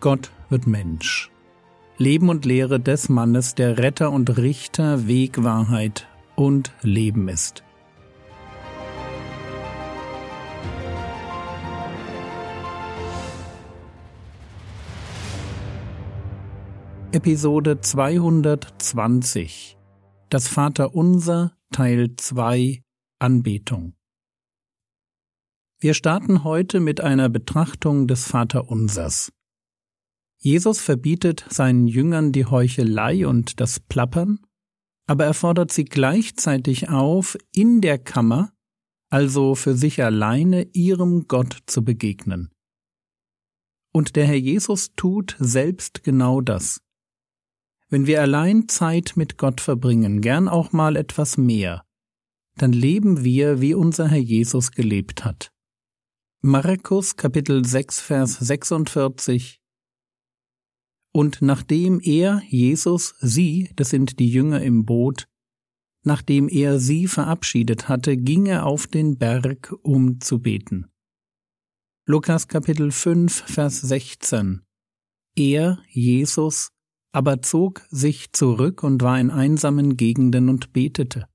Gott wird Mensch. Leben und Lehre des Mannes, der Retter und Richter, Weg, Wahrheit und Leben ist. Episode 220 Das Vaterunser Teil 2 Anbetung Wir starten heute mit einer Betrachtung des Vaterunsers. Jesus verbietet seinen Jüngern die Heuchelei und das Plappern, aber er fordert sie gleichzeitig auf, in der Kammer, also für sich alleine, ihrem Gott zu begegnen. Und der Herr Jesus tut selbst genau das. Wenn wir allein Zeit mit Gott verbringen, gern auch mal etwas mehr, dann leben wir, wie unser Herr Jesus gelebt hat. Markus Kapitel 6 Vers 46 und nachdem er, Jesus, sie, das sind die Jünger im Boot, nachdem er sie verabschiedet hatte, ging er auf den Berg, um zu beten. Lukas Kapitel 5, Vers 16 Er, Jesus, aber zog sich zurück und war in einsamen Gegenden und betete.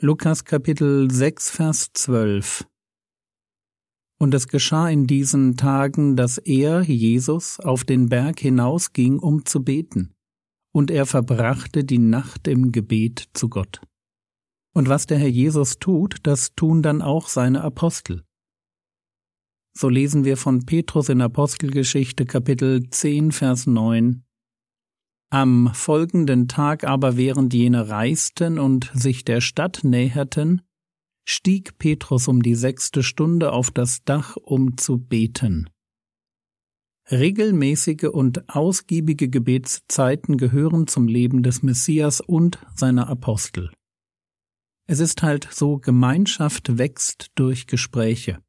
Lukas Kapitel 6, Vers 12 und es geschah in diesen Tagen, dass er, Jesus, auf den Berg hinausging, um zu beten, und er verbrachte die Nacht im Gebet zu Gott. Und was der Herr Jesus tut, das tun dann auch seine Apostel. So lesen wir von Petrus in Apostelgeschichte Kapitel 10, Vers 9. Am folgenden Tag aber, während jene reisten und sich der Stadt näherten, stieg Petrus um die sechste Stunde auf das Dach, um zu beten. Regelmäßige und ausgiebige Gebetszeiten gehören zum Leben des Messias und seiner Apostel. Es ist halt so, Gemeinschaft wächst durch Gespräche.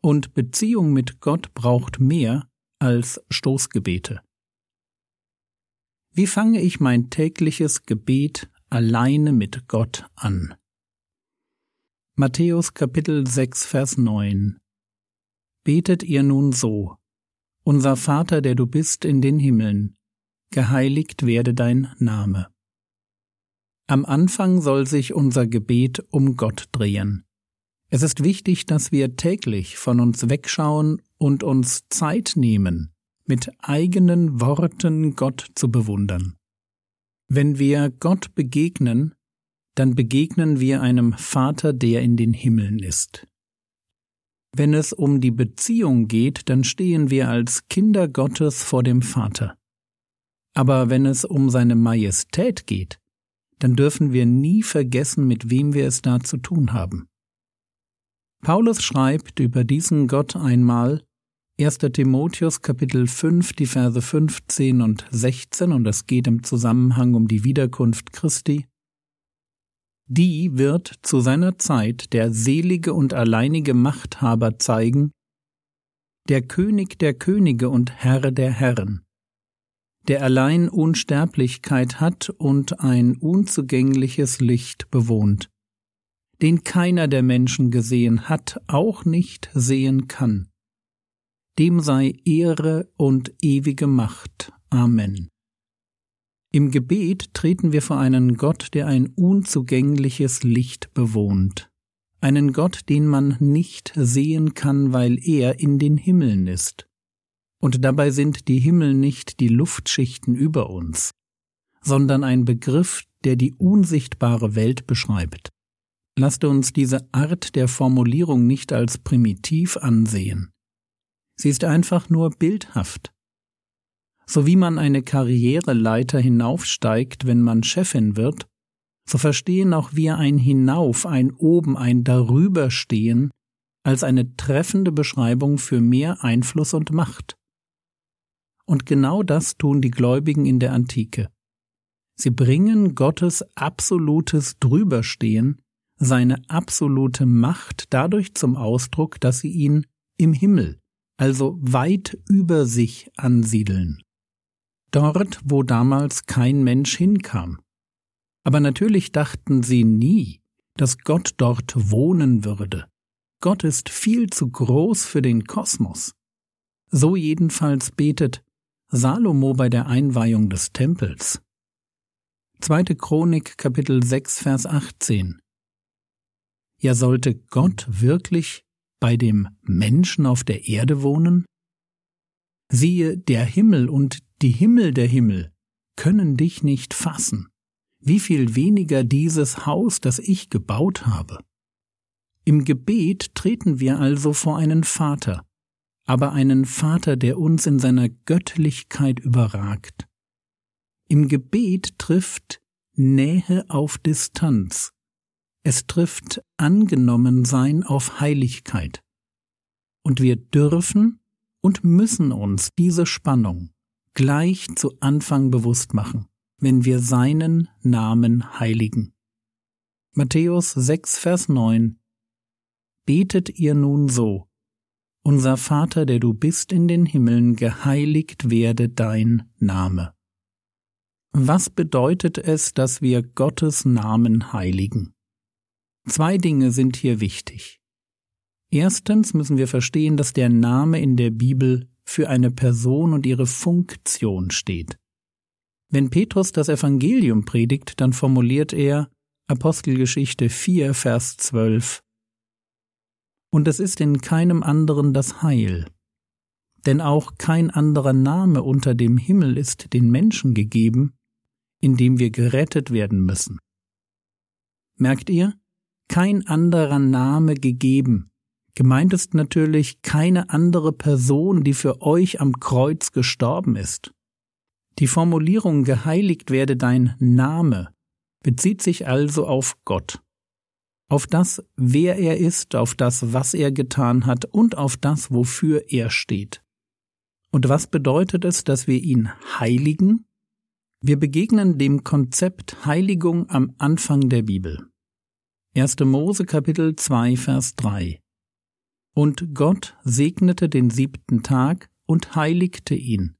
Und Beziehung mit Gott braucht mehr als Stoßgebete. Wie fange ich mein tägliches Gebet alleine mit Gott an? Matthäus Kapitel 6 Vers 9 Betet ihr nun so, Unser Vater, der du bist in den Himmeln, geheiligt werde dein Name. Am Anfang soll sich unser Gebet um Gott drehen. Es ist wichtig, dass wir täglich von uns wegschauen und uns Zeit nehmen, mit eigenen Worten Gott zu bewundern. Wenn wir Gott begegnen, dann begegnen wir einem Vater, der in den Himmeln ist. Wenn es um die Beziehung geht, dann stehen wir als Kinder Gottes vor dem Vater. Aber wenn es um seine Majestät geht, dann dürfen wir nie vergessen, mit wem wir es da zu tun haben. Paulus schreibt über diesen Gott einmal 1. Timotheus Kapitel 5, die Verse 15 und 16, und es geht im Zusammenhang um die Wiederkunft Christi die wird zu seiner Zeit der selige und alleinige Machthaber zeigen, der König der Könige und Herr der Herren, der allein Unsterblichkeit hat und ein unzugängliches Licht bewohnt, den keiner der Menschen gesehen hat, auch nicht sehen kann. Dem sei Ehre und ewige Macht. Amen. Im Gebet treten wir vor einen Gott, der ein unzugängliches Licht bewohnt, einen Gott, den man nicht sehen kann, weil er in den Himmeln ist. Und dabei sind die Himmel nicht die Luftschichten über uns, sondern ein Begriff, der die unsichtbare Welt beschreibt. Lasst uns diese Art der Formulierung nicht als primitiv ansehen. Sie ist einfach nur bildhaft so wie man eine Karriereleiter hinaufsteigt, wenn man Chefin wird, so verstehen auch wir ein Hinauf, ein Oben, ein Darüberstehen als eine treffende Beschreibung für mehr Einfluss und Macht. Und genau das tun die Gläubigen in der Antike. Sie bringen Gottes absolutes Drüberstehen, seine absolute Macht dadurch zum Ausdruck, dass sie ihn im Himmel, also weit über sich ansiedeln dort, wo damals kein Mensch hinkam. Aber natürlich dachten sie nie, dass Gott dort wohnen würde. Gott ist viel zu groß für den Kosmos. So jedenfalls betet Salomo bei der Einweihung des Tempels. Zweite Chronik Kapitel 6 Vers 18. Ja sollte Gott wirklich bei dem Menschen auf der Erde wohnen? Siehe, der Himmel und die Himmel der Himmel können dich nicht fassen, wie viel weniger dieses Haus, das ich gebaut habe. Im Gebet treten wir also vor einen Vater, aber einen Vater, der uns in seiner Göttlichkeit überragt. Im Gebet trifft Nähe auf Distanz. Es trifft Angenommensein auf Heiligkeit. Und wir dürfen und müssen uns diese Spannung gleich zu Anfang bewusst machen, wenn wir seinen Namen heiligen. Matthäus 6, Vers 9 Betet ihr nun so, Unser Vater, der du bist in den Himmeln, geheiligt werde dein Name. Was bedeutet es, dass wir Gottes Namen heiligen? Zwei Dinge sind hier wichtig. Erstens müssen wir verstehen, dass der Name in der Bibel für eine Person und ihre Funktion steht. Wenn Petrus das Evangelium predigt, dann formuliert er Apostelgeschichte 4, Vers 12 Und es ist in keinem anderen das Heil, denn auch kein anderer Name unter dem Himmel ist den Menschen gegeben, in dem wir gerettet werden müssen. Merkt ihr? Kein anderer Name gegeben, Gemeint ist natürlich keine andere Person, die für euch am Kreuz gestorben ist. Die Formulierung geheiligt werde dein Name bezieht sich also auf Gott, auf das, wer er ist, auf das, was er getan hat und auf das, wofür er steht. Und was bedeutet es, dass wir ihn heiligen? Wir begegnen dem Konzept Heiligung am Anfang der Bibel. 1. Mose Kapitel 2 Vers 3 und Gott segnete den siebten Tag und heiligte ihn,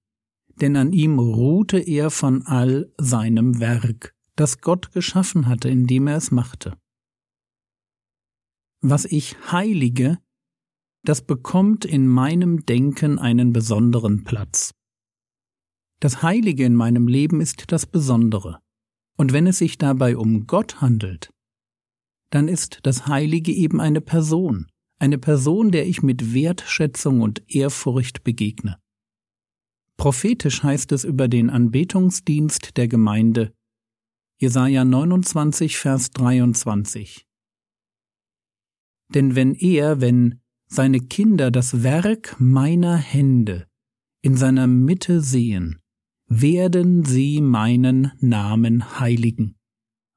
denn an ihm ruhte er von all seinem Werk, das Gott geschaffen hatte, indem er es machte. Was ich heilige, das bekommt in meinem Denken einen besonderen Platz. Das Heilige in meinem Leben ist das Besondere, und wenn es sich dabei um Gott handelt, dann ist das Heilige eben eine Person, eine Person, der ich mit Wertschätzung und Ehrfurcht begegne. Prophetisch heißt es über den Anbetungsdienst der Gemeinde, Jesaja 29, Vers 23. Denn wenn er, wenn seine Kinder das Werk meiner Hände in seiner Mitte sehen, werden sie meinen Namen heiligen,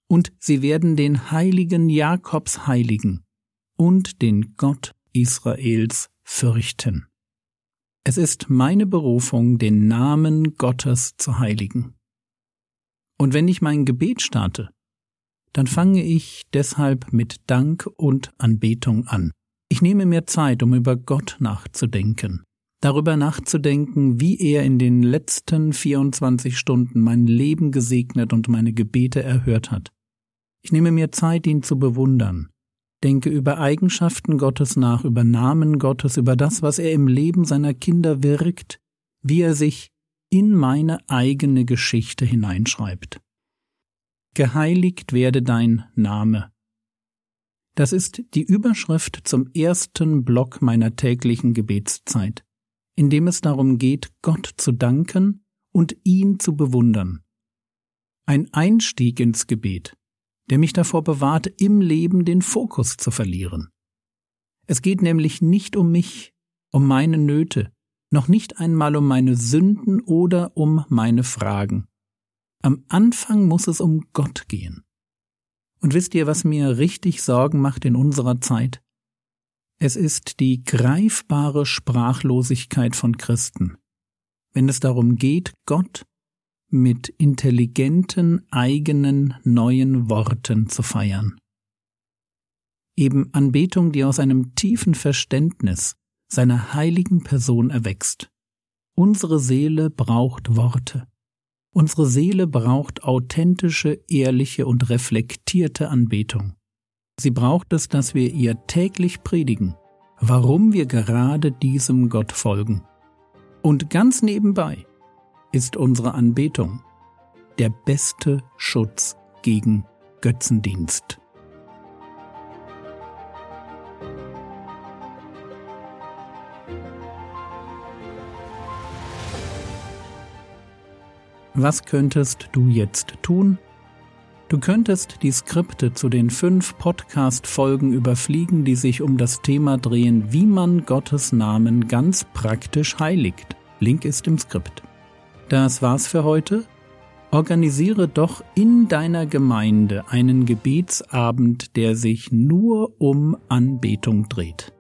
und sie werden den heiligen Jakobs heiligen, und den Gott Israels fürchten. Es ist meine Berufung, den Namen Gottes zu heiligen. Und wenn ich mein Gebet starte, dann fange ich deshalb mit Dank und Anbetung an. Ich nehme mir Zeit, um über Gott nachzudenken, darüber nachzudenken, wie er in den letzten 24 Stunden mein Leben gesegnet und meine Gebete erhört hat. Ich nehme mir Zeit, ihn zu bewundern, denke über Eigenschaften Gottes nach, über Namen Gottes, über das, was er im Leben seiner Kinder wirkt, wie er sich in meine eigene Geschichte hineinschreibt. Geheiligt werde dein Name. Das ist die Überschrift zum ersten Block meiner täglichen Gebetszeit, in dem es darum geht, Gott zu danken und ihn zu bewundern. Ein Einstieg ins Gebet, der mich davor bewahrt, im Leben den Fokus zu verlieren. Es geht nämlich nicht um mich, um meine Nöte, noch nicht einmal um meine Sünden oder um meine Fragen. Am Anfang muss es um Gott gehen. Und wisst ihr, was mir richtig Sorgen macht in unserer Zeit? Es ist die greifbare Sprachlosigkeit von Christen, wenn es darum geht, Gott mit intelligenten eigenen neuen Worten zu feiern. Eben Anbetung, die aus einem tiefen Verständnis seiner heiligen Person erwächst. Unsere Seele braucht Worte. Unsere Seele braucht authentische, ehrliche und reflektierte Anbetung. Sie braucht es, dass wir ihr täglich predigen, warum wir gerade diesem Gott folgen Und ganz nebenbei ist unsere Anbetung der beste Schutz gegen Götzendienst. Was könntest du jetzt tun? Du könntest die Skripte zu den fünf Podcast-Folgen überfliegen, die sich um das Thema drehen, wie man Gottes Namen ganz praktisch heiligt. Link ist im Skript. Das war's für heute. Organisiere doch in deiner Gemeinde einen Gebetsabend, der sich nur um Anbetung dreht.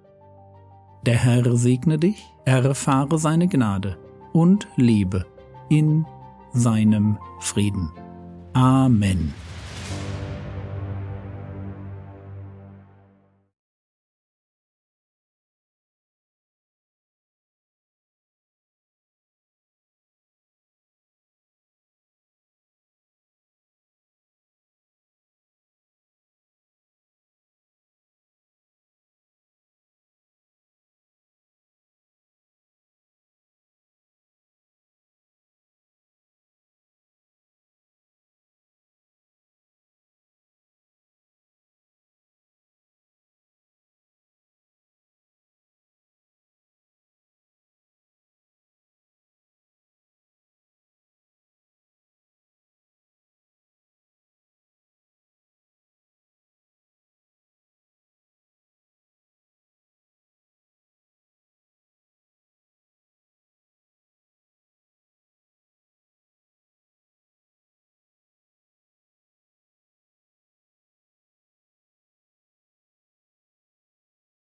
Der Herr segne dich, erfahre seine Gnade und lebe in seinem Frieden. Amen.